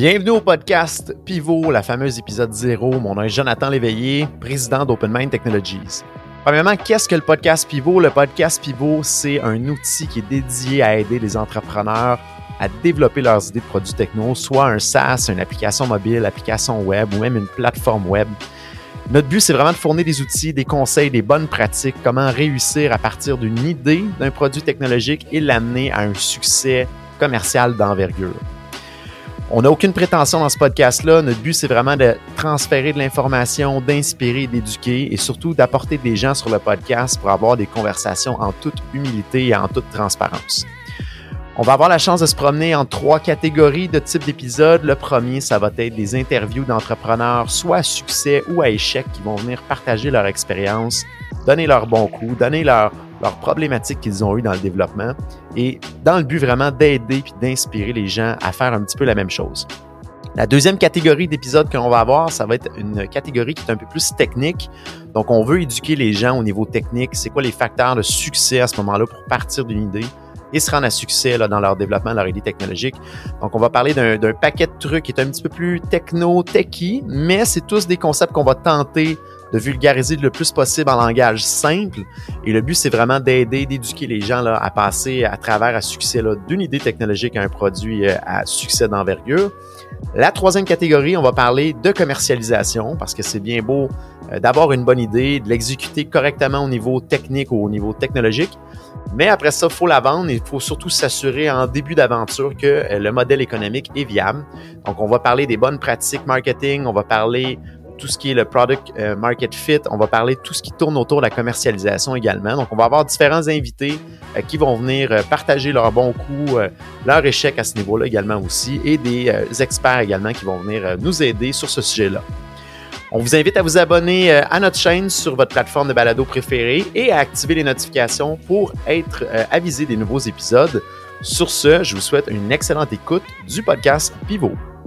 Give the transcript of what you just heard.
Bienvenue au podcast Pivot, la fameuse épisode 0. Mon nom est Jonathan Léveillé, président d'OpenMind Technologies. Premièrement, qu'est-ce que le podcast Pivot? Le podcast Pivot, c'est un outil qui est dédié à aider les entrepreneurs à développer leurs idées de produits techno, soit un SaaS, une application mobile, application web ou même une plateforme web. Notre but, c'est vraiment de fournir des outils, des conseils, des bonnes pratiques, comment réussir à partir d'une idée d'un produit technologique et l'amener à un succès commercial d'envergure. On n'a aucune prétention dans ce podcast-là. Notre but, c'est vraiment de transférer de l'information, d'inspirer, d'éduquer et surtout d'apporter des gens sur le podcast pour avoir des conversations en toute humilité et en toute transparence. On va avoir la chance de se promener en trois catégories de types d'épisodes. Le premier, ça va être des interviews d'entrepreneurs, soit à succès ou à échec, qui vont venir partager leur expérience, donner leur bon coup, donner leur, leurs problématiques qu'ils ont eues dans le développement et dans le but vraiment d'aider puis d'inspirer les gens à faire un petit peu la même chose. La deuxième catégorie d'épisodes qu'on va avoir, ça va être une catégorie qui est un peu plus technique. Donc, on veut éduquer les gens au niveau technique. C'est quoi les facteurs de succès à ce moment-là pour partir d'une idée et se rendre à succès dans leur développement, leur idée technologique. Donc, on va parler d'un paquet de trucs qui est un petit peu plus techno-techy, mais c'est tous des concepts qu'on va tenter de vulgariser le plus possible en langage simple. Et le but, c'est vraiment d'aider, d'éduquer les gens là, à passer à travers à succès d'une idée technologique à un produit euh, à succès d'envergure. La troisième catégorie, on va parler de commercialisation parce que c'est bien beau euh, d'avoir une bonne idée, de l'exécuter correctement au niveau technique ou au niveau technologique. Mais après ça, il faut la vendre et il faut surtout s'assurer en début d'aventure que euh, le modèle économique est viable. Donc, on va parler des bonnes pratiques marketing, on va parler tout ce qui est le product euh, market fit. On va parler de tout ce qui tourne autour de la commercialisation également. Donc, on va avoir différents invités euh, qui vont venir euh, partager leurs bons coups, leur échec à ce niveau-là également aussi, et des experts également qui vont venir nous aider sur ce sujet-là. On vous invite à vous abonner à notre chaîne sur votre plateforme de balado préférée et à activer les notifications pour être avisé des nouveaux épisodes. Sur ce, je vous souhaite une excellente écoute du podcast Pivot.